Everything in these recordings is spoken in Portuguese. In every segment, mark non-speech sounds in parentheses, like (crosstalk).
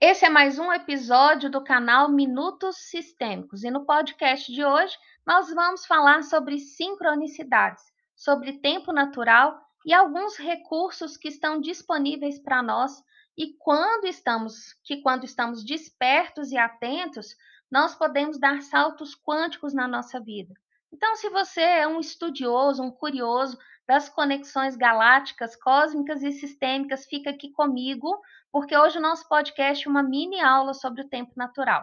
Esse é mais um episódio do canal Minutos Sistêmicos e no podcast de hoje nós vamos falar sobre sincronicidades, sobre tempo natural e alguns recursos que estão disponíveis para nós e quando estamos, que quando estamos despertos e atentos, nós podemos dar saltos quânticos na nossa vida. Então, se você é um estudioso, um curioso das conexões galácticas, cósmicas e sistêmicas, fica aqui comigo, porque hoje o nosso podcast é uma mini aula sobre o tempo natural.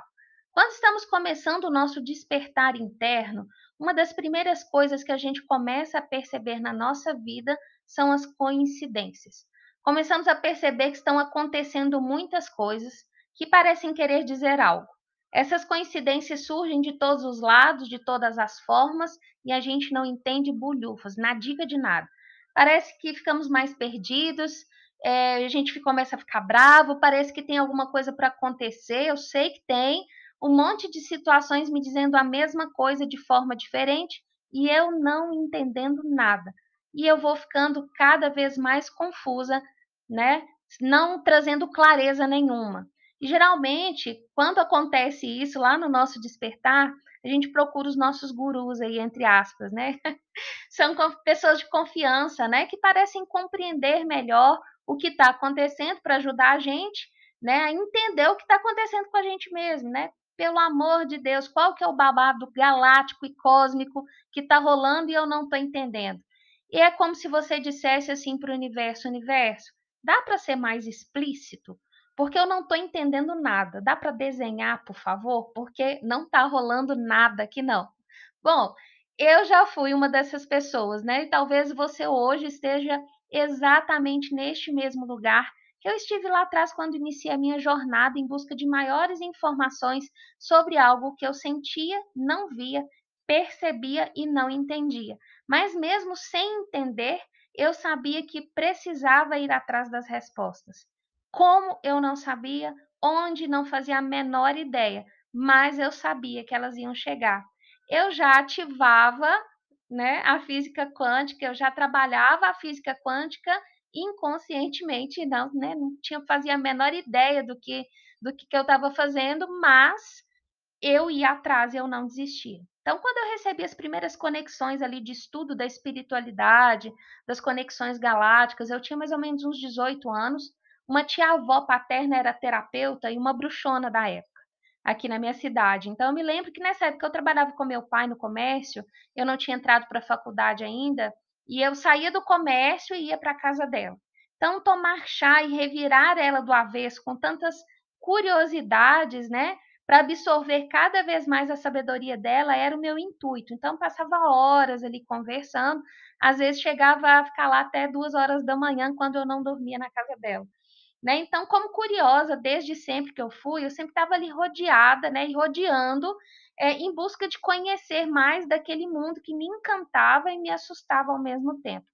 Quando estamos começando o nosso despertar interno, uma das primeiras coisas que a gente começa a perceber na nossa vida são as coincidências. Começamos a perceber que estão acontecendo muitas coisas que parecem querer dizer algo. Essas coincidências surgem de todos os lados, de todas as formas, e a gente não entende bulhufas, nadiga de nada. Parece que ficamos mais perdidos, é, a gente começa a ficar bravo, parece que tem alguma coisa para acontecer, eu sei que tem, um monte de situações me dizendo a mesma coisa de forma diferente e eu não entendendo nada. E eu vou ficando cada vez mais confusa, né? Não trazendo clareza nenhuma. E geralmente, quando acontece isso lá no nosso despertar, a gente procura os nossos gurus aí, entre aspas, né? (laughs) São pessoas de confiança, né? Que parecem compreender melhor o que está acontecendo para ajudar a gente, né? A entender o que está acontecendo com a gente mesmo, né? Pelo amor de Deus, qual que é o babado galáctico e cósmico que está rolando e eu não estou entendendo? E é como se você dissesse assim para o universo, universo, dá para ser mais explícito? Porque eu não estou entendendo nada. Dá para desenhar, por favor? Porque não está rolando nada aqui, não. Bom, eu já fui uma dessas pessoas, né? E talvez você hoje esteja exatamente neste mesmo lugar que eu estive lá atrás quando iniciei a minha jornada em busca de maiores informações sobre algo que eu sentia, não via, percebia e não entendia. Mas mesmo sem entender, eu sabia que precisava ir atrás das respostas. Como eu não sabia, onde não fazia a menor ideia, mas eu sabia que elas iam chegar. Eu já ativava né, a física quântica, eu já trabalhava a física quântica inconscientemente, não, né, não tinha fazia a menor ideia do que do que, que eu estava fazendo, mas eu ia atrás, eu não desistia. Então, quando eu recebi as primeiras conexões ali de estudo da espiritualidade, das conexões galácticas, eu tinha mais ou menos uns 18 anos. Uma tia-avó paterna era terapeuta e uma bruxona da época, aqui na minha cidade. Então, eu me lembro que nessa época eu trabalhava com meu pai no comércio, eu não tinha entrado para a faculdade ainda, e eu saía do comércio e ia para a casa dela. Então, tomar chá e revirar ela do avesso com tantas curiosidades, né? Para absorver cada vez mais a sabedoria dela era o meu intuito. Então, passava horas ali conversando, às vezes chegava a ficar lá até duas horas da manhã quando eu não dormia na casa dela. Né? Então, como curiosa, desde sempre que eu fui, eu sempre estava ali rodeada, né, e rodeando, é, em busca de conhecer mais daquele mundo que me encantava e me assustava ao mesmo tempo.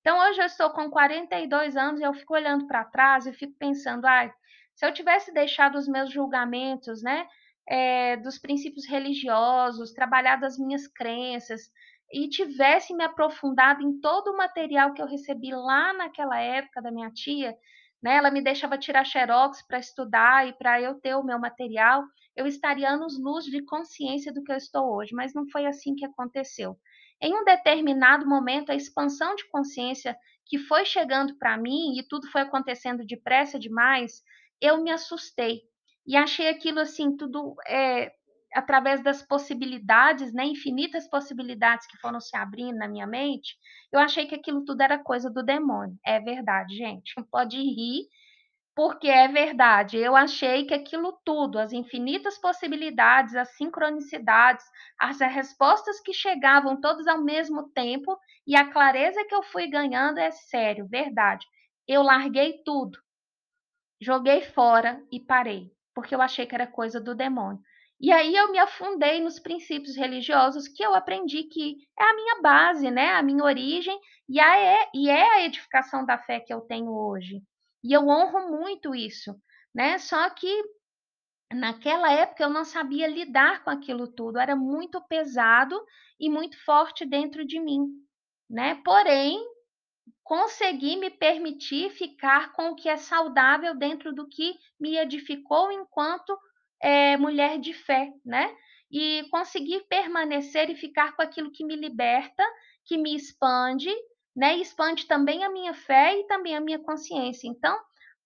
Então, hoje eu estou com 42 anos e eu fico olhando para trás e fico pensando, ah, se eu tivesse deixado os meus julgamentos, né, é, dos princípios religiosos, trabalhado as minhas crenças e tivesse me aprofundado em todo o material que eu recebi lá naquela época da minha tia, né? Ela me deixava tirar xerox para estudar e para eu ter o meu material, eu estaria anos luz de consciência do que eu estou hoje, mas não foi assim que aconteceu. Em um determinado momento, a expansão de consciência que foi chegando para mim e tudo foi acontecendo depressa demais, eu me assustei e achei aquilo assim tudo é, através das possibilidades, né, infinitas possibilidades que foram se abrindo na minha mente, eu achei que aquilo tudo era coisa do demônio. É verdade, gente. Pode rir, porque é verdade. Eu achei que aquilo tudo, as infinitas possibilidades, as sincronicidades, as respostas que chegavam todas ao mesmo tempo e a clareza que eu fui ganhando é sério, verdade. Eu larguei tudo, joguei fora e parei, porque eu achei que era coisa do demônio. E aí eu me afundei nos princípios religiosos que eu aprendi que é a minha base, né? A minha origem e, a é, e é a edificação da fé que eu tenho hoje. E eu honro muito isso, né? Só que naquela época eu não sabia lidar com aquilo tudo, era muito pesado e muito forte dentro de mim, né? Porém, conseguir me permitir ficar com o que é saudável dentro do que me edificou enquanto é, mulher de fé, né? E conseguir permanecer e ficar com aquilo que me liberta, que me expande, né? E expande também a minha fé e também a minha consciência. Então,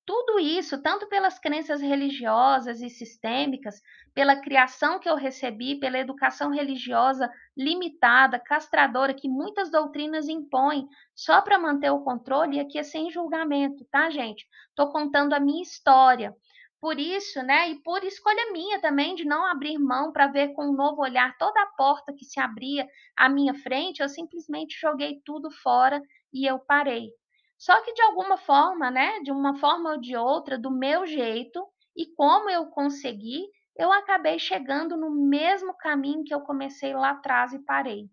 tudo isso, tanto pelas crenças religiosas e sistêmicas, pela criação que eu recebi, pela educação religiosa limitada, castradora, que muitas doutrinas impõem só para manter o controle, e aqui é sem julgamento, tá, gente? Estou contando a minha história. Por isso, né, e por escolha minha também de não abrir mão para ver com um novo olhar toda a porta que se abria à minha frente, eu simplesmente joguei tudo fora e eu parei. Só que de alguma forma, né, de uma forma ou de outra, do meu jeito e como eu consegui, eu acabei chegando no mesmo caminho que eu comecei lá atrás e parei.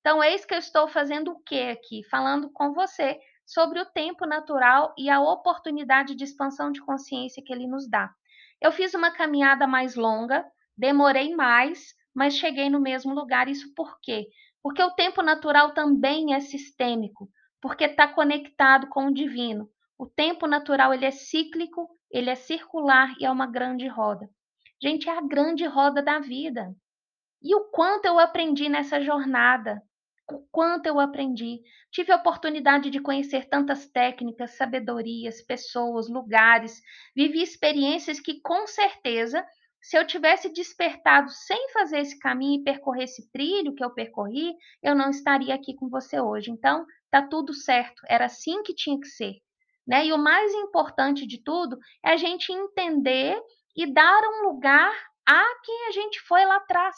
Então, eis que eu estou fazendo o que aqui? Falando com você sobre o tempo natural e a oportunidade de expansão de consciência que ele nos dá. Eu fiz uma caminhada mais longa, demorei mais, mas cheguei no mesmo lugar. Isso por quê? Porque o tempo natural também é sistêmico porque está conectado com o divino. O tempo natural ele é cíclico, ele é circular e é uma grande roda. Gente, é a grande roda da vida. E o quanto eu aprendi nessa jornada, quanto eu aprendi. Tive a oportunidade de conhecer tantas técnicas, sabedorias, pessoas, lugares, vivi experiências que com certeza se eu tivesse despertado sem fazer esse caminho e percorrer esse trilho que eu percorri, eu não estaria aqui com você hoje. Então, tá tudo certo, era assim que tinha que ser. Né? E o mais importante de tudo é a gente entender e dar um lugar a quem a gente foi lá atrás.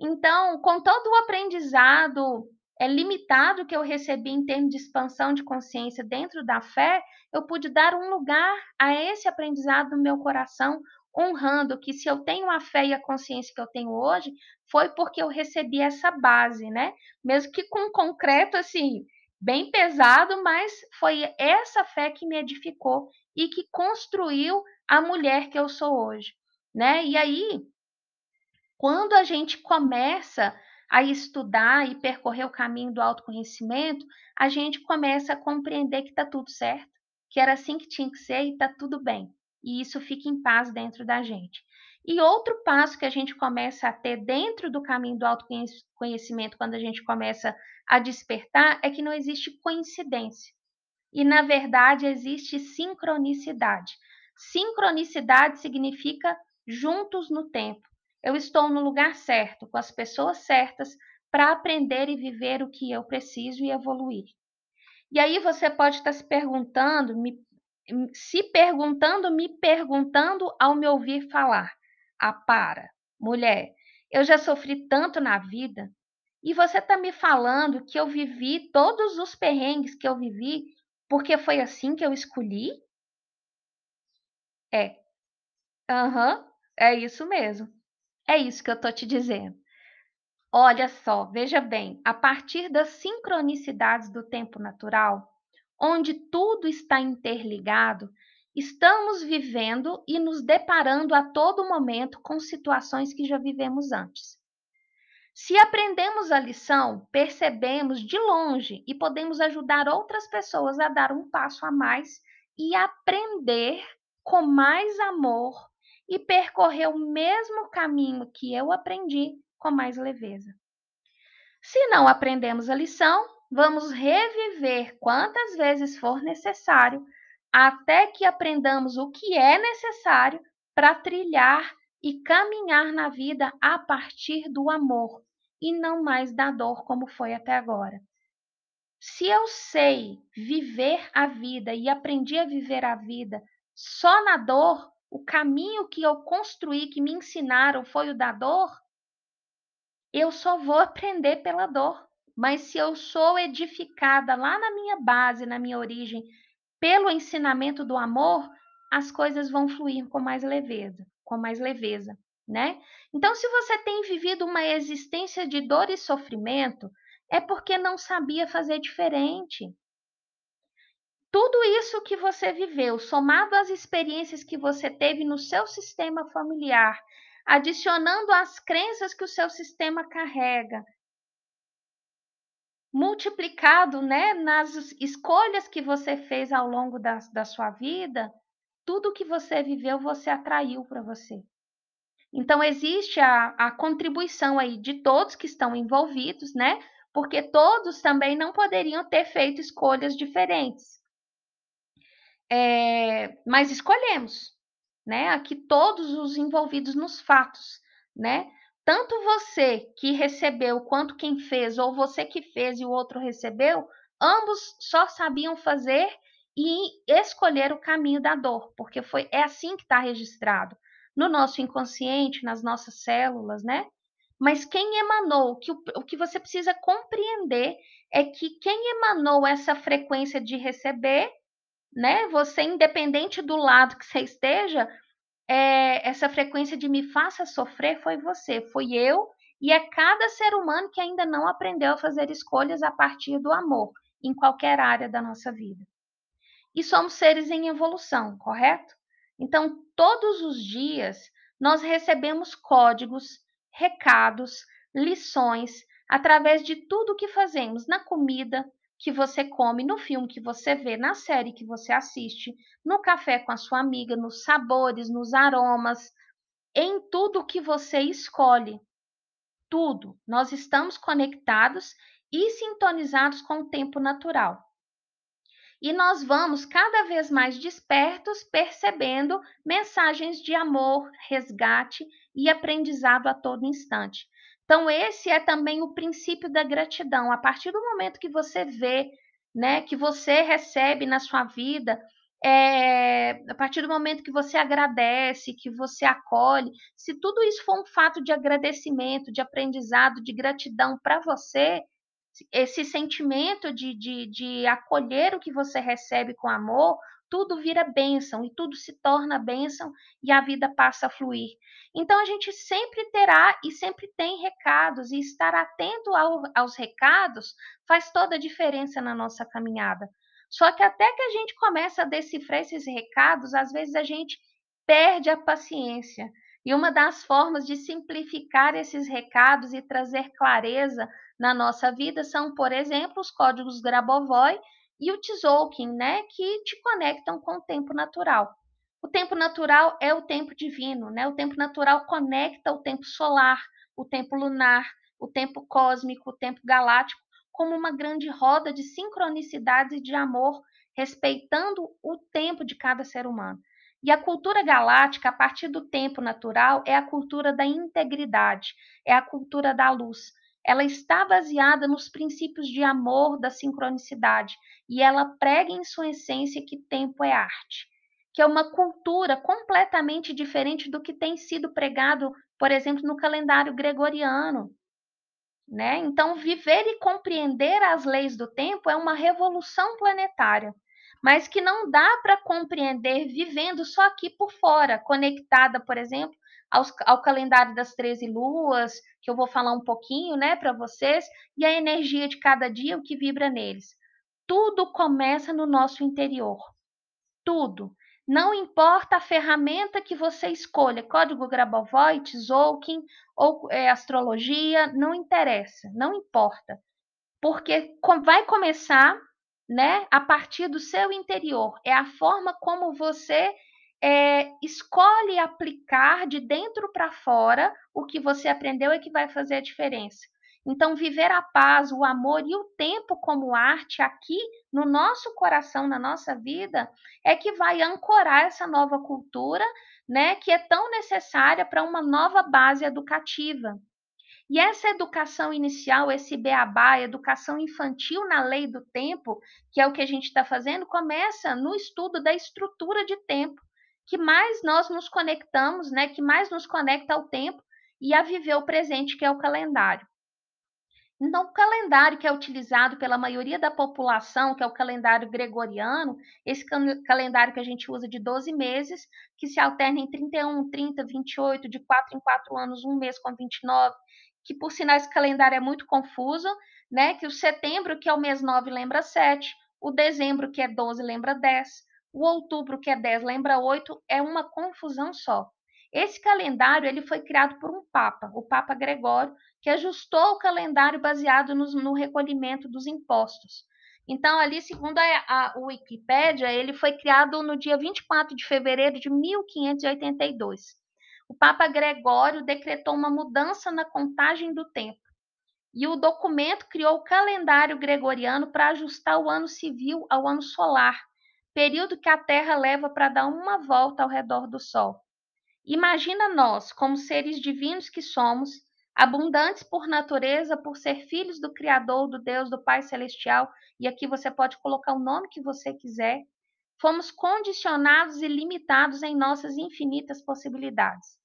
Então, com todo o aprendizado é limitado que eu recebi em termos de expansão de consciência dentro da fé, eu pude dar um lugar a esse aprendizado no meu coração, honrando que se eu tenho a fé e a consciência que eu tenho hoje, foi porque eu recebi essa base, né? Mesmo que com concreto assim, bem pesado, mas foi essa fé que me edificou e que construiu a mulher que eu sou hoje, né? E aí, quando a gente começa a estudar e percorrer o caminho do autoconhecimento, a gente começa a compreender que está tudo certo, que era assim que tinha que ser e está tudo bem e isso fica em paz dentro da gente. E outro passo que a gente começa a ter dentro do caminho do autoconhecimento, quando a gente começa a despertar, é que não existe coincidência. E, na verdade, existe sincronicidade. Sincronicidade significa juntos no tempo. Eu estou no lugar certo, com as pessoas certas, para aprender e viver o que eu preciso e evoluir. E aí você pode estar se perguntando, me se perguntando, me perguntando ao me ouvir falar. Ah, para, mulher, eu já sofri tanto na vida e você está me falando que eu vivi todos os perrengues que eu vivi porque foi assim que eu escolhi? É. Aham, uhum, é isso mesmo. É isso que eu tô te dizendo. Olha só, veja bem, a partir das sincronicidades do tempo natural, onde tudo está interligado, estamos vivendo e nos deparando a todo momento com situações que já vivemos antes. Se aprendemos a lição, percebemos de longe e podemos ajudar outras pessoas a dar um passo a mais e aprender com mais amor e percorrer o mesmo caminho que eu aprendi com mais leveza. Se não aprendemos a lição, vamos reviver quantas vezes for necessário, até que aprendamos o que é necessário para trilhar e caminhar na vida a partir do amor e não mais da dor como foi até agora. Se eu sei viver a vida e aprendi a viver a vida só na dor, o caminho que eu construí, que me ensinaram foi o da dor, eu só vou aprender pela dor. Mas se eu sou edificada lá na minha base, na minha origem, pelo ensinamento do amor, as coisas vão fluir com mais leveza, com mais leveza, né? Então, se você tem vivido uma existência de dor e sofrimento, é porque não sabia fazer diferente. Tudo isso que você viveu, somado às experiências que você teve no seu sistema familiar, adicionando as crenças que o seu sistema carrega, multiplicado, né, nas escolhas que você fez ao longo da, da sua vida, tudo que você viveu, você atraiu para você. Então, existe a, a contribuição aí de todos que estão envolvidos, né? Porque todos também não poderiam ter feito escolhas diferentes. É, mas escolhemos, né? Aqui todos os envolvidos nos fatos, né? Tanto você que recebeu quanto quem fez, ou você que fez e o outro recebeu, ambos só sabiam fazer e escolher o caminho da dor, porque foi é assim que está registrado no nosso inconsciente, nas nossas células, né? Mas quem emanou, o que, o que você precisa compreender é que quem emanou essa frequência de receber, né? Você, independente do lado que você esteja, é, essa frequência de me faça sofrer foi você, foi eu, e é cada ser humano que ainda não aprendeu a fazer escolhas a partir do amor, em qualquer área da nossa vida. E somos seres em evolução, correto? Então, todos os dias, nós recebemos códigos, recados, lições, através de tudo que fazemos na comida que você come, no filme que você vê, na série que você assiste, no café com a sua amiga, nos sabores, nos aromas, em tudo que você escolhe. Tudo. Nós estamos conectados e sintonizados com o tempo natural e nós vamos cada vez mais despertos, percebendo mensagens de amor, resgate e aprendizado a todo instante. Então, esse é também o princípio da gratidão. A partir do momento que você vê, né, que você recebe na sua vida, é, a partir do momento que você agradece, que você acolhe, se tudo isso for um fato de agradecimento, de aprendizado, de gratidão para você, esse sentimento de, de, de acolher o que você recebe com amor, tudo vira bênção e tudo se torna bênção e a vida passa a fluir. Então a gente sempre terá e sempre tem recados e estar atento ao, aos recados faz toda a diferença na nossa caminhada. Só que até que a gente começa a decifrar esses recados, às vezes a gente perde a paciência. E uma das formas de simplificar esses recados e trazer clareza na nossa vida são, por exemplo, os códigos Grabovoi e o Tzolk'in, né, que te conectam com o tempo natural. O tempo natural é o tempo divino, né? O tempo natural conecta o tempo solar, o tempo lunar, o tempo cósmico, o tempo galáctico, como uma grande roda de sincronicidades e de amor, respeitando o tempo de cada ser humano. E a cultura galáctica, a partir do tempo natural, é a cultura da integridade, é a cultura da luz ela está baseada nos princípios de amor da sincronicidade e ela prega em sua essência que tempo é arte, que é uma cultura completamente diferente do que tem sido pregado, por exemplo, no calendário gregoriano. Né? Então, viver e compreender as leis do tempo é uma revolução planetária, mas que não dá para compreender vivendo só aqui por fora, conectada, por exemplo, aos, ao calendário das 13 luas, que eu vou falar um pouquinho, né, para vocês, e a energia de cada dia, o que vibra neles. Tudo começa no nosso interior. Tudo. Não importa a ferramenta que você escolha, código Grabovoi, Tzolk'in ou é, astrologia, não interessa, não importa. Porque vai começar, né, a partir do seu interior. É a forma como você é, escolhe aplicar de dentro para fora o que você aprendeu é que vai fazer a diferença. Então, viver a paz, o amor e o tempo como arte aqui no nosso coração, na nossa vida, é que vai ancorar essa nova cultura, né, que é tão necessária para uma nova base educativa. E essa educação inicial, esse beabá, educação infantil na lei do tempo, que é o que a gente está fazendo, começa no estudo da estrutura de tempo que mais nós nos conectamos, né, que mais nos conecta ao tempo e a viver o presente, que é o calendário. Então, o calendário que é utilizado pela maioria da população, que é o calendário gregoriano, esse calendário que a gente usa de 12 meses, que se alterna em 31, 30, 28, de 4 em 4 anos, um mês com 29, que por sinal esse calendário é muito confuso, né? Que o setembro, que é o mês 9, lembra 7, o dezembro, que é 12, lembra 10, o outubro, que é 10, lembra 8, é uma confusão só. Esse calendário ele foi criado por um papa, o Papa Gregório, que ajustou o calendário baseado no, no recolhimento dos impostos. Então, ali, segundo a, a Wikipédia, ele foi criado no dia 24 de fevereiro de 1582. O Papa Gregório decretou uma mudança na contagem do tempo. E o documento criou o calendário gregoriano para ajustar o ano civil ao ano solar, período que a Terra leva para dar uma volta ao redor do Sol. Imagina nós, como seres divinos que somos, abundantes por natureza, por ser filhos do Criador, do Deus, do Pai Celestial, e aqui você pode colocar o nome que você quiser, fomos condicionados e limitados em nossas infinitas possibilidades.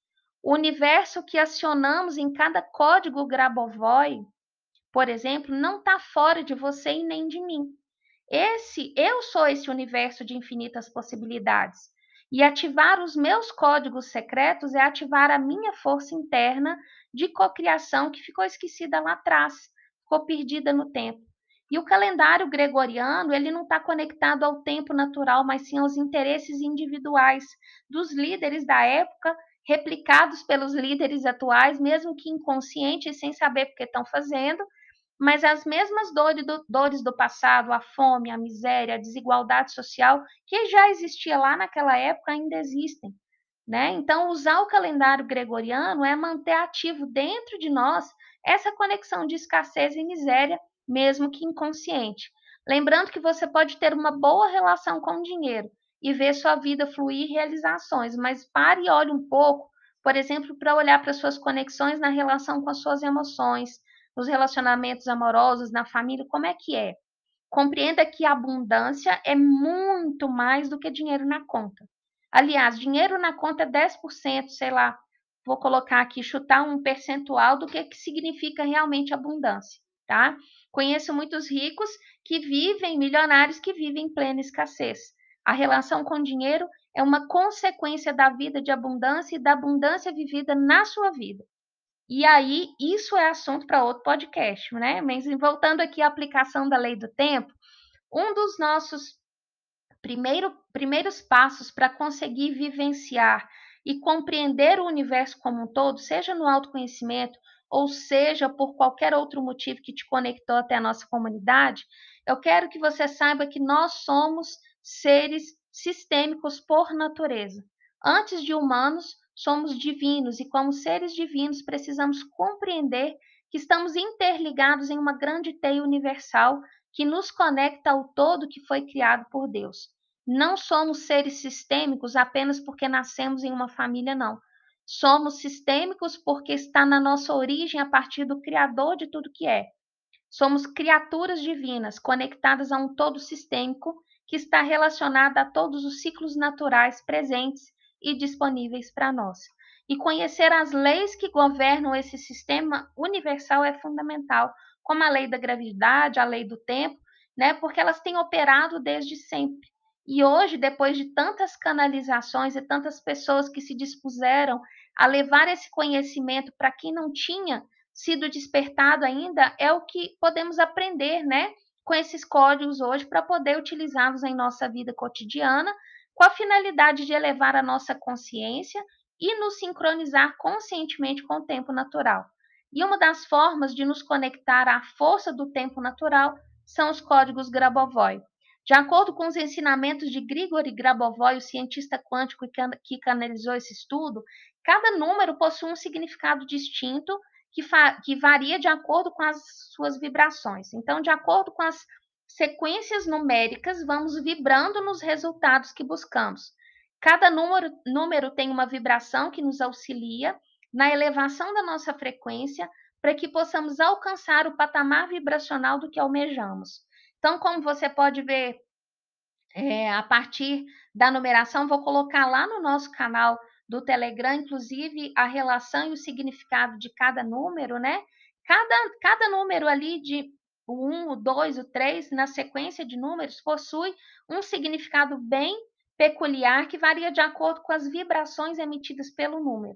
O universo que acionamos em cada código Grabovoi, por exemplo, não está fora de você e nem de mim. Esse, eu sou esse universo de infinitas possibilidades. E ativar os meus códigos secretos é ativar a minha força interna de cocriação que ficou esquecida lá atrás, ficou perdida no tempo. E o calendário gregoriano, ele não está conectado ao tempo natural, mas sim aos interesses individuais dos líderes da época, replicados pelos líderes atuais, mesmo que inconscientes, sem saber porque estão fazendo, mas as mesmas dores do, dores do passado, a fome, a miséria, a desigualdade social, que já existia lá naquela época, ainda existem. Né? Então, usar o calendário gregoriano é manter ativo dentro de nós essa conexão de escassez e miséria, mesmo que inconsciente. Lembrando que você pode ter uma boa relação com o dinheiro e ver sua vida fluir realizações, mas pare e olhe um pouco, por exemplo, para olhar para suas conexões na relação com as suas emoções, nos relacionamentos amorosos, na família, como é que é? Compreenda que abundância é muito mais do que dinheiro na conta. Aliás, dinheiro na conta é 10%, sei lá, vou colocar aqui, chutar um percentual do que, que significa realmente abundância, tá? Conheço muitos ricos que vivem, milionários que vivem em plena escassez. A relação com dinheiro é uma consequência da vida de abundância e da abundância vivida na sua vida. E aí, isso é assunto para outro podcast, né? Mas voltando aqui à aplicação da lei do tempo, um dos nossos primeiro, primeiros passos para conseguir vivenciar e compreender o universo como um todo, seja no autoconhecimento ou seja por qualquer outro motivo que te conectou até a nossa comunidade, eu quero que você saiba que nós somos seres sistêmicos por natureza. Antes de humanos, somos divinos e, como seres divinos, precisamos compreender que estamos interligados em uma grande teia universal que nos conecta ao todo que foi criado por Deus. Não somos seres sistêmicos apenas porque nascemos em uma família, não. Somos sistêmicos porque está na nossa origem a partir do Criador de tudo que é. Somos criaturas divinas conectadas a um todo sistêmico que está relacionado a todos os ciclos naturais presentes e disponíveis para nós. E conhecer as leis que governam esse sistema universal é fundamental, como a lei da gravidade, a lei do tempo, né? Porque elas têm operado desde sempre. E hoje, depois de tantas canalizações e tantas pessoas que se dispuseram a levar esse conhecimento para quem não tinha sido despertado ainda, é o que podemos aprender, né? Com esses códigos hoje para poder utilizá-los em nossa vida cotidiana com a finalidade de elevar a nossa consciência e nos sincronizar conscientemente com o tempo natural. E uma das formas de nos conectar à força do tempo natural são os códigos Grabovoi. De acordo com os ensinamentos de Grigori Grabovoi, o cientista quântico que canalizou esse estudo, cada número possui um significado distinto que, que varia de acordo com as suas vibrações. Então, de acordo com as sequências numéricas, vamos vibrando nos resultados que buscamos. Cada número, número tem uma vibração que nos auxilia na elevação da nossa frequência para que possamos alcançar o patamar vibracional do que almejamos. Então, como você pode ver é, a partir da numeração, vou colocar lá no nosso canal do Telegram, inclusive, a relação e o significado de cada número, né? Cada, cada número ali de o 1, o 2, o 3, na sequência de números, possui um significado bem peculiar que varia de acordo com as vibrações emitidas pelo número.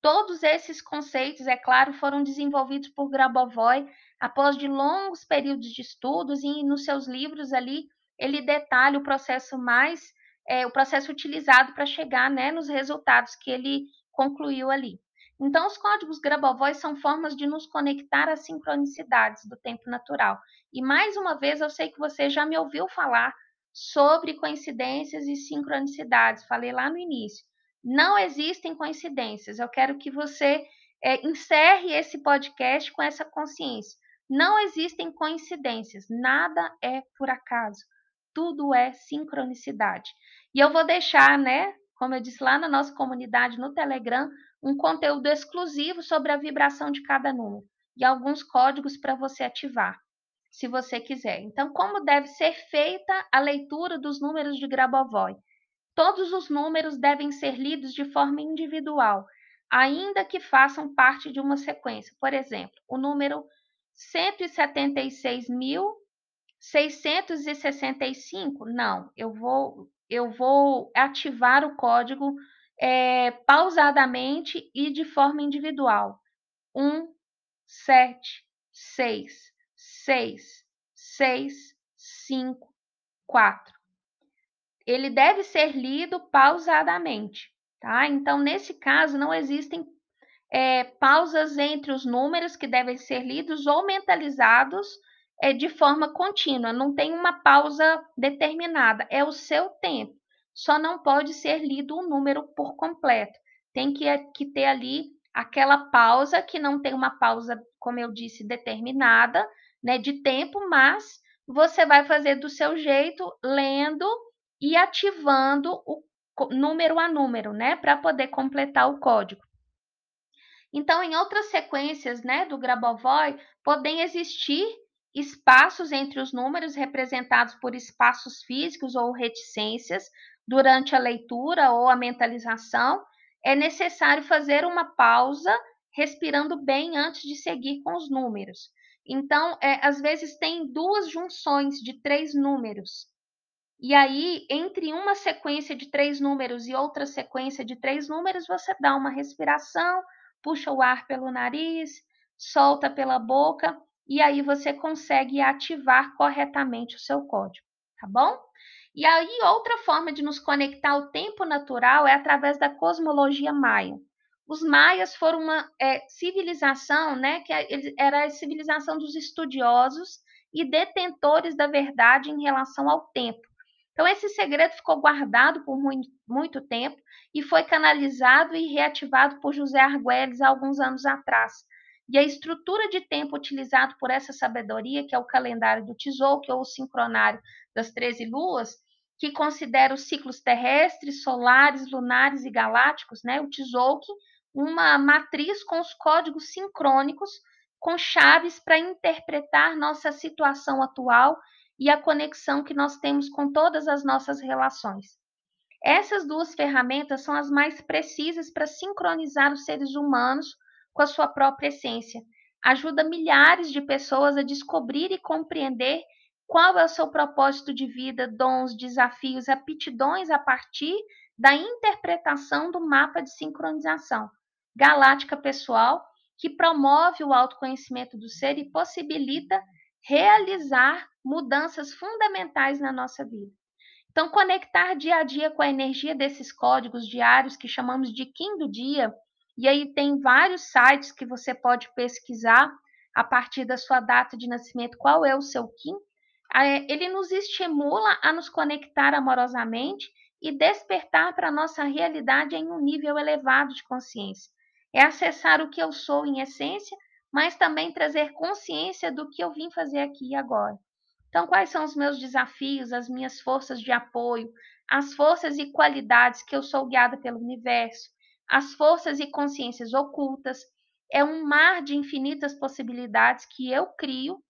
Todos esses conceitos, é claro, foram desenvolvidos por Grabovoi após de longos períodos de estudos e nos seus livros ali ele detalha o processo mais é, o processo utilizado para chegar né, nos resultados que ele concluiu ali. Então, os códigos Grabovoi são formas de nos conectar às sincronicidades do tempo natural. E mais uma vez, eu sei que você já me ouviu falar sobre coincidências e sincronicidades. Falei lá no início. Não existem coincidências. Eu quero que você é, encerre esse podcast com essa consciência. Não existem coincidências. Nada é por acaso. Tudo é sincronicidade. E eu vou deixar, né, como eu disse lá na nossa comunidade no Telegram, um conteúdo exclusivo sobre a vibração de cada número e alguns códigos para você ativar, se você quiser. Então, como deve ser feita a leitura dos números de Grabovoi? Todos os números devem ser lidos de forma individual, ainda que façam parte de uma sequência. Por exemplo, o número 176.665, não, eu vou eu vou ativar o código é, pausadamente e de forma individual. Um, sete, seis, seis, seis, cinco, quatro. Ele deve ser lido pausadamente, tá? Então, nesse caso, não existem é, pausas entre os números que devem ser lidos ou mentalizados é, de forma contínua. Não tem uma pausa determinada, é o seu tempo só não pode ser lido o número por completo. Tem que, que ter ali aquela pausa, que não tem uma pausa, como eu disse, determinada, né, de tempo, mas você vai fazer do seu jeito, lendo e ativando o número a número, né, para poder completar o código. Então, em outras sequências, né, do Grabovoi, podem existir espaços entre os números representados por espaços físicos ou reticências, durante a leitura ou a mentalização, é necessário fazer uma pausa, respirando bem antes de seguir com os números. Então, é, às vezes tem duas junções de três números. E aí, entre uma sequência de três números e outra sequência de três números, você dá uma respiração, puxa o ar pelo nariz, solta pela boca, e aí você consegue ativar corretamente o seu código, tá bom? E aí, outra forma de nos conectar ao tempo natural é através da cosmologia maia. Os maias foram uma é, civilização, né, que era a civilização dos estudiosos e detentores da verdade em relação ao tempo. Então, esse segredo ficou guardado por muito, muito tempo e foi canalizado e reativado por José Argüelles há alguns anos atrás. E a estrutura de tempo utilizado por essa sabedoria, que é o calendário do Tzolk'in ou o sincronário das 13 luas, que considera os ciclos terrestres, solares, lunares e galácticos, né? O Tzolk'in, uma matriz com os códigos sincrônicos, com chaves para interpretar nossa situação atual e a conexão que nós temos com todas as nossas relações. Essas duas ferramentas são as mais precisas para sincronizar os seres humanos com a sua própria essência. Ajuda milhares de pessoas a descobrir e compreender qual é o seu propósito de vida, dons, desafios, aptidões a partir da interpretação do mapa de sincronização galáctica pessoal, que promove o autoconhecimento do ser e possibilita realizar mudanças fundamentais na nossa vida. Então, conectar dia a dia com a energia desses códigos diários que chamamos de Kim do dia, e aí tem vários sites que você pode pesquisar a partir da sua data de nascimento qual é o seu Kim ele nos estimula a nos conectar amorosamente e despertar para a nossa realidade em um nível elevado de consciência. É acessar o que eu sou em essência, mas também trazer consciência do que eu vim fazer aqui e agora. Então, quais são os meus desafios, as minhas forças de apoio, as forças e qualidades que eu sou guiada pelo universo, as forças e consciências ocultas? É um mar de infinitas possibilidades que eu crio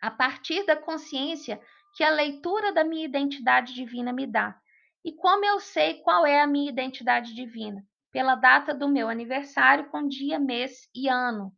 a partir da consciência que a leitura da minha identidade divina me dá. E como eu sei qual é a minha identidade divina? Pela data do meu aniversário, com dia, mês e ano.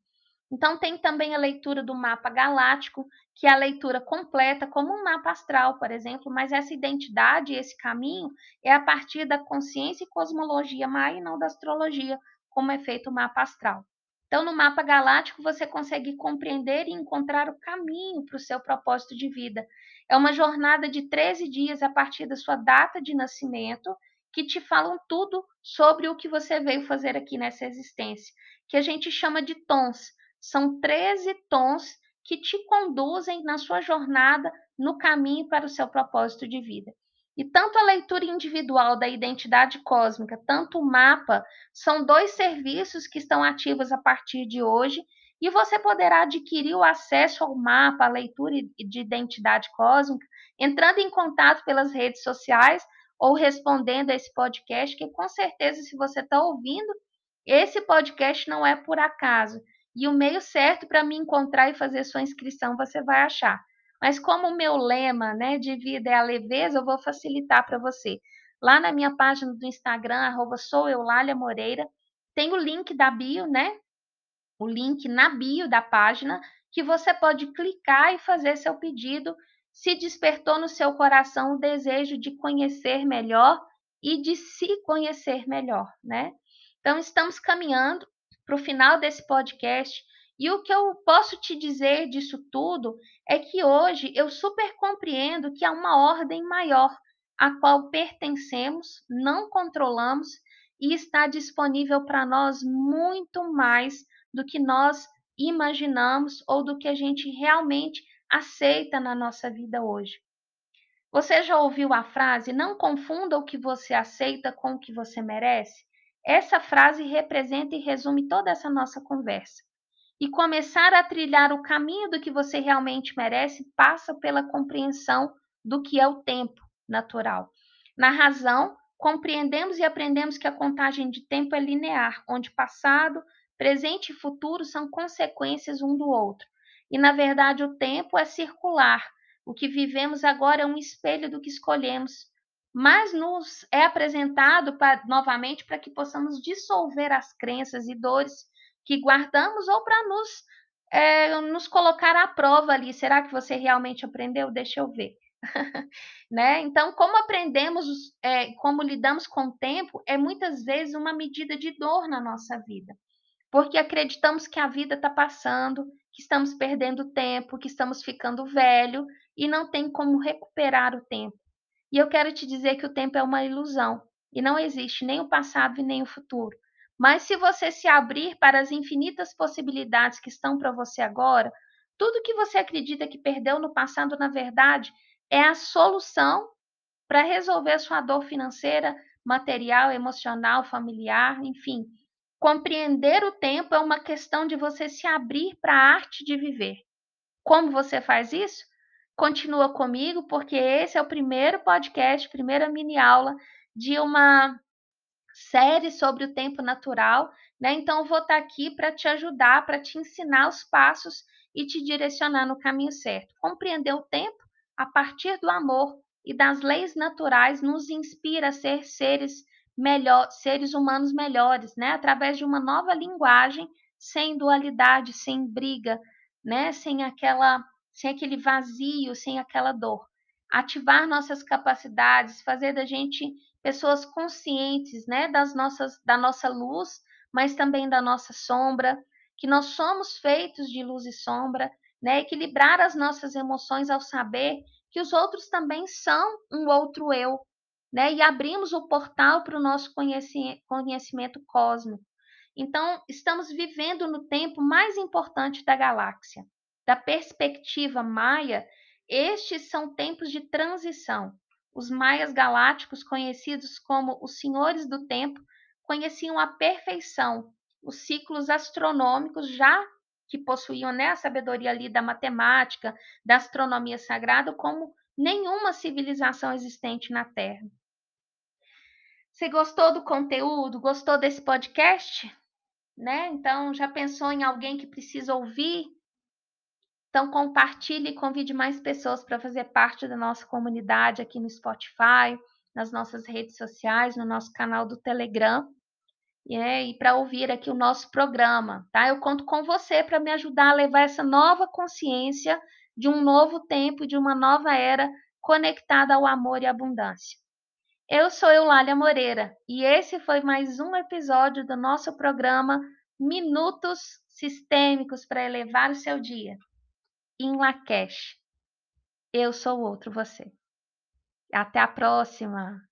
Então, tem também a leitura do mapa galáctico, que é a leitura completa, como um mapa astral, por exemplo, mas essa identidade, esse caminho, é a partir da consciência e cosmologia maia e não da astrologia, como é feito o mapa astral. Então, no mapa galáctico, você consegue compreender e encontrar o caminho para o seu propósito de vida. É uma jornada de 13 dias a partir da sua data de nascimento que te falam tudo sobre o que você veio fazer aqui nessa existência, que a gente chama de tons. São 13 tons que te conduzem na sua jornada no caminho para o seu propósito de vida. E tanto a leitura individual da identidade cósmica, tanto o mapa, são dois serviços que estão ativos a partir de hoje, e você poderá adquirir o acesso ao mapa, à leitura de identidade cósmica, entrando em contato pelas redes sociais ou respondendo a esse podcast, que com certeza, se você está ouvindo, esse podcast não é por acaso. E o meio certo para me encontrar e fazer sua inscrição você vai achar. Mas como o meu lema né, de vida é a leveza, eu vou facilitar para você. Lá na minha página do Instagram, arroba Moreira, tem o link da bio, né? O link na bio da página, que você pode clicar e fazer seu pedido se despertou no seu coração o desejo de conhecer melhor e de se conhecer melhor, né? Então, estamos caminhando para o final desse podcast e o que eu posso te dizer disso tudo é que hoje eu super compreendo que há uma ordem maior a qual pertencemos, não controlamos e está disponível para nós muito mais do que nós imaginamos ou do que a gente realmente aceita na nossa vida hoje. Você já ouviu a frase: não confunda o que você aceita com o que você merece? Essa frase representa e resume toda essa nossa conversa. E começar a trilhar o caminho do que você realmente merece passa pela compreensão do que é o tempo natural. Na razão, compreendemos e aprendemos que a contagem de tempo é linear, onde passado, presente e futuro são consequências um do outro. E na verdade, o tempo é circular. O que vivemos agora é um espelho do que escolhemos mas nos é apresentado pra, novamente para que possamos dissolver as crenças e dores que guardamos ou para nos, é, nos colocar à prova ali. Será que você realmente aprendeu? Deixa eu ver. (laughs) né? Então, como aprendemos, é, como lidamos com o tempo, é muitas vezes uma medida de dor na nossa vida, porque acreditamos que a vida está passando, que estamos perdendo tempo, que estamos ficando velho e não tem como recuperar o tempo. E eu quero te dizer que o tempo é uma ilusão e não existe nem o passado e nem o futuro. Mas se você se abrir para as infinitas possibilidades que estão para você agora, tudo que você acredita que perdeu no passado, na verdade, é a solução para resolver sua dor financeira, material, emocional, familiar, enfim. Compreender o tempo é uma questão de você se abrir para a arte de viver. Como você faz isso? Continua comigo, porque esse é o primeiro podcast, primeira mini aula de uma série sobre o tempo natural, né? Então vou estar aqui para te ajudar, para te ensinar os passos e te direcionar no caminho certo. Compreender o tempo a partir do amor e das leis naturais nos inspira a ser seres melhor, seres humanos melhores, né? Através de uma nova linguagem, sem dualidade, sem briga, né? Sem aquela sem aquele vazio, sem aquela dor. Ativar nossas capacidades, fazer da gente pessoas conscientes, né, das nossas, da nossa luz, mas também da nossa sombra, que nós somos feitos de luz e sombra, né, equilibrar as nossas emoções ao saber que os outros também são um outro eu, né, e abrimos o portal para o nosso conhecimento cósmico. Então, estamos vivendo no tempo mais importante da galáxia da perspectiva maia, estes são tempos de transição. Os maias galácticos, conhecidos como os senhores do tempo, conheciam à perfeição os ciclos astronômicos já que possuíam né, a sabedoria ali da matemática, da astronomia sagrada, como nenhuma civilização existente na Terra. Você gostou do conteúdo? Gostou desse podcast? Né? Então, já pensou em alguém que precisa ouvir então, compartilhe e convide mais pessoas para fazer parte da nossa comunidade aqui no Spotify, nas nossas redes sociais, no nosso canal do Telegram. E para ouvir aqui o nosso programa, tá? Eu conto com você para me ajudar a levar essa nova consciência de um novo tempo, de uma nova era conectada ao amor e abundância. Eu sou Eulália Moreira e esse foi mais um episódio do nosso programa Minutos Sistêmicos para elevar o seu dia em Lakesh. Eu sou outro você. Até a próxima!